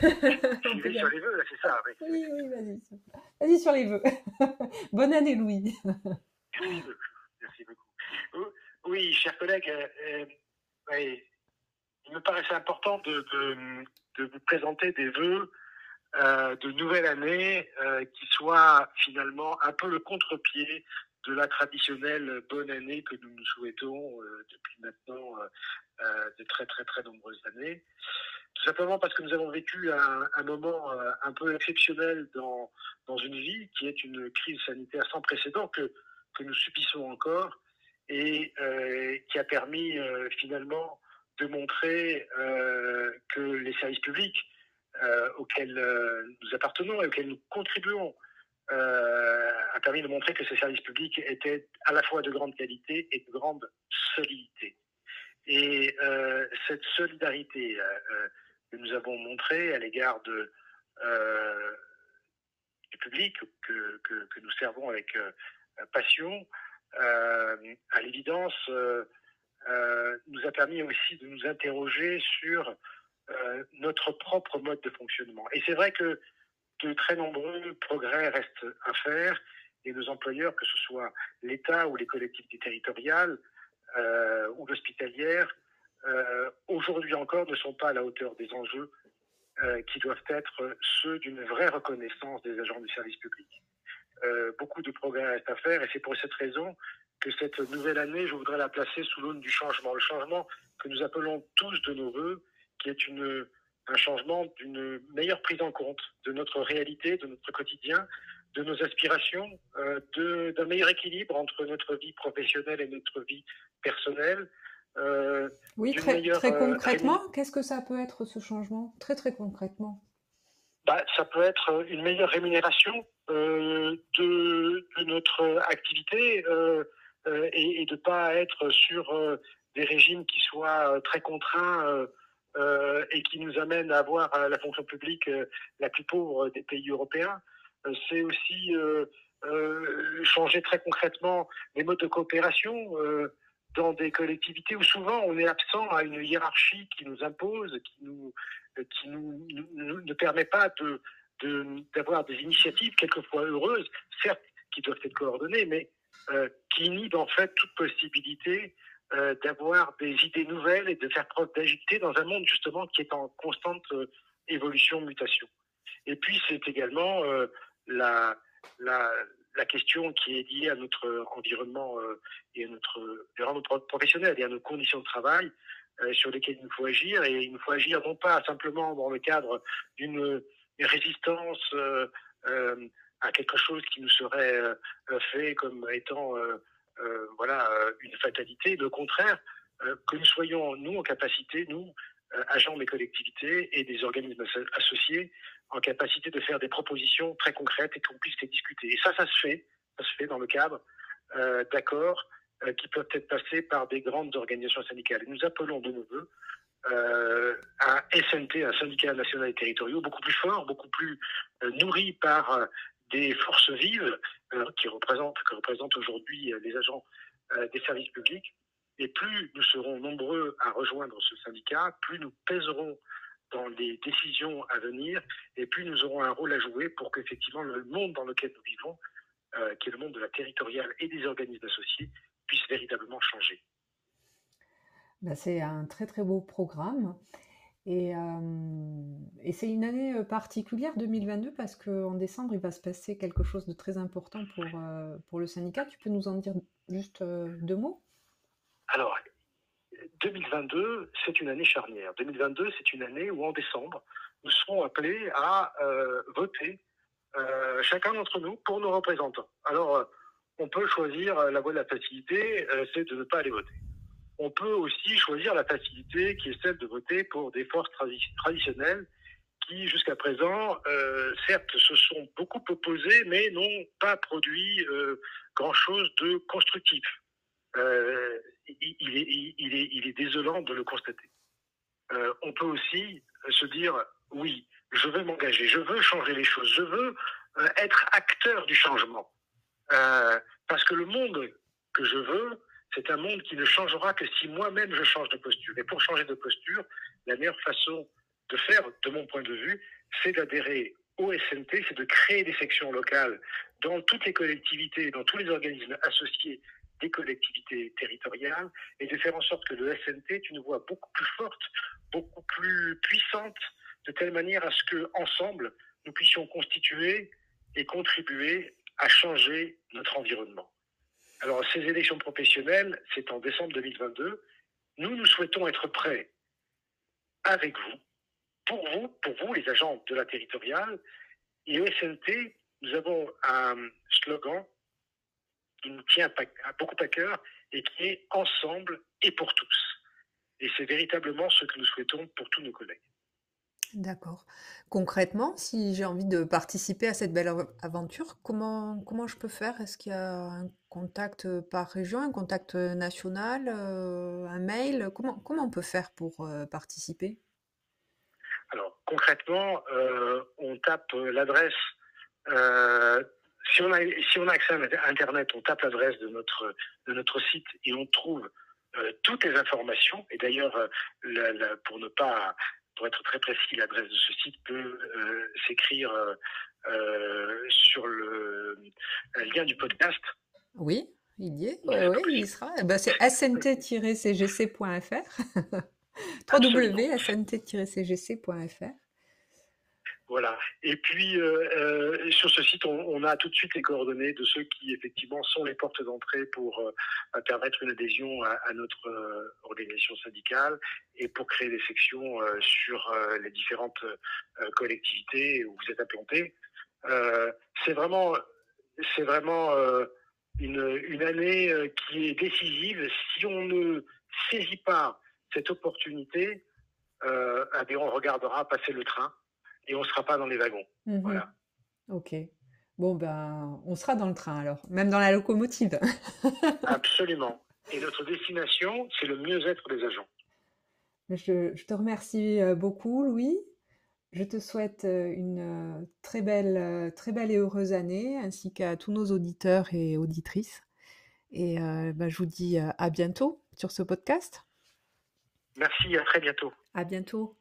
sur les vœux, c'est ça. Oui, oui, vas-y. Vas-y sur les vœux. Bonne année, Louis. Merci beaucoup. Oui, chers collègues, euh, euh, il me paraissait important de, de, vous présenter des vœux euh, de nouvelle année qui soient finalement un peu le contre-pied de la traditionnelle bonne année que nous nous souhaitons depuis maintenant de très très très nombreuses années. Tout simplement parce que nous avons vécu un, moment un peu exceptionnel dans, dans une vie qui est une crise sanitaire sans précédent que, que nous subissons encore et euh, qui a permis euh, finalement de montrer euh, que les services publics auxquels nous appartenons et auxquels nous contribuons a permis de montrer que ces services publics étaient à la fois de grande qualité et de grande solidité. Et cette solidarité nous avons montrée à l'égard de, du public que, nous servons avec passion euh, à l'évidence, euh, euh, nous a permis aussi de nous interroger sur notre propre mode de fonctionnement. Et c'est vrai que de très nombreux progrès restent à faire et nos employeurs, que ce soit l'État ou les collectivités territoriales euh, ou l'hospitalière, euh, aujourd'hui encore ne sont pas à la hauteur des enjeux euh, qui doivent être ceux d'une vraie reconnaissance des agents du service public. Euh, beaucoup de progrès restent à faire et c'est pour cette raison que cette nouvelle année, je voudrais la placer sous l'aune du changement. Le changement que nous appelons tous de nos voeux, qui est un changement d'une meilleure prise en compte de notre réalité, de notre quotidien, de nos aspirations, d'un meilleur équilibre entre notre vie professionnelle et notre vie personnelle. Euh, oui, très, très euh, concrètement, qu'est-ce que ça peut être ce changement? Très très concrètement. Bah, ça peut être une meilleure rémunération euh, de, de, notre activité euh, euh et, et, de pas être sur euh, des régimes qui soient très contraints et qui nous amènent à avoir la fonction publique la plus pauvre des pays européens. C'est aussi changer très concrètement les modes de coopération dans des collectivités où souvent on est absent à une hiérarchie qui nous impose, qui nous qui nous, ne permet pas de d'avoir des initiatives quelquefois heureuses, certes qui doivent être coordonnées, mais euh, qui inhibent en fait toute possibilité euh, d'avoir des idées nouvelles et de faire preuve d'agilité dans un monde justement qui est en constante euh, évolution, mutation. Et puis c'est également euh, la, la, la question qui est liée à notre environnement euh, et à notre environnement professionnel et à nos conditions de travail, euh, sur lesquels il nous faut agir. Et il nous faut agir non pas simplement dans le cadre d'une résistance euh, à quelque chose qui nous serait fait comme étant voilà une fatalité. Le contraire, que nous soyons nous en capacité, nous agents des collectivités et des organismes associés, en capacité de faire des propositions très concrètes et qu'on puisse les discuter. Et ça, ça se fait, dans le cadre euh, d'accords euh, qui peuvent être passés par des grandes organisations syndicales. Et nous appelons de nos voeux euh, un SNT, un syndicat national et territoriaux, beaucoup plus fort, beaucoup plus euh, nourri par euh, des forces vives euh, qui que représentent aujourd'hui les agents des services publics. Et plus nous serons nombreux à rejoindre ce syndicat, plus nous pèserons dans les décisions à venir, et plus nous aurons un rôle à jouer pour qu'effectivement le monde dans lequel nous vivons, euh, qui est le monde de la territoriale et des organismes associés, puisse véritablement changer. Ben, c'est un très très beau programme. Et, euh, c'est une année euh, particulière 2022 parce qu'en décembre, il va se passer quelque chose de très important pour, pour le syndicat. Tu peux nous en dire juste deux mots? Alors, 2022, c'est une année charnière. 2022, c'est une année où en décembre, nous serons appelés à euh, voter euh, chacun d'entre nous pour nos représentants. Alors, on peut choisir la voie de la facilité, euh, c'est de ne pas aller voter. On peut aussi choisir la facilité qui est celle de voter pour des forces tradi traditionnelles qui, jusqu'à présent, euh, certes, se sont beaucoup opposées, mais n'ont pas produit euh, grand-chose de constructif. Euh, il, est, désolant de le constater. Euh, on peut aussi se dire, oui, je veux m'engager, je veux changer les choses, je veux euh, être acteur du changement. Parce que le monde que je veux, c'est un monde qui ne changera que si moi-même je change de posture. Et pour changer de posture, la meilleure façon de faire, de mon point de vue, c'est d'adhérer au SNT, c'est de créer des sections locales dans toutes les collectivités, dans tous les organismes associés des collectivités territoriales, et de faire en sorte que le SNT est une voix beaucoup plus forte, beaucoup plus puissante, de telle manière à ce que ensemble nous puissions constituer et contribuer à changer notre environnement. Alors, ces élections professionnelles, c'est en décembre 2022. Nous, nous souhaitons être prêts avec vous, pour vous, pour vous, les agents de la territoriale. Et au SNT, nous avons un slogan qui nous tient beaucoup à cœur et qui est ensemble et pour tous. Et c'est véritablement ce que nous souhaitons pour tous nos collègues. D'accord. Concrètement, si j'ai envie de participer à cette belle aventure, comment, comment je peux faire? Est-ce qu'il y a un contact par région, un contact national, euh, un mail? Comment, comment on peut faire pour euh, participer? Alors, concrètement, euh, on tape l'adresse. Si, on a, si on a accès à Internet, on tape l'adresse de notre, de notre site et on trouve toutes les informations. Et d'ailleurs, pour ne pas pour être très précis, l'adresse de ce site peut euh, s'écrire euh, euh, sur le lien du podcast. Oui, il y est. oui, il y sera. Eh ben, c'est snt-cgc.fr. www.snt-cgc.fr. Voilà. Et puis, euh, euh, sur ce site, on, a tout de suite les coordonnées de ceux qui, effectivement, sont les portes d'entrée pour euh, permettre une adhésion à, notre organisation syndicale et pour créer des sections sur les différentes collectivités où vous êtes implantés. c'est vraiment, c'est vraiment une, année qui est décisive. Si on ne saisit pas cette opportunité, eh on regardera passer le train et on ne sera pas dans les wagons. Mhm. Voilà. Ok. Bon, ben, on sera dans le train alors, même dans la locomotive. Absolument. Et notre destination, c'est le mieux-être des agents. Je, je, te remercie euh, beaucoup, Louis. Je te souhaite euh, une euh, très belle, très belle et heureuse année, ainsi qu'à tous nos auditeurs et auditrices. Et ben, je vous dis à bientôt sur ce podcast. Merci, à très bientôt. À bientôt.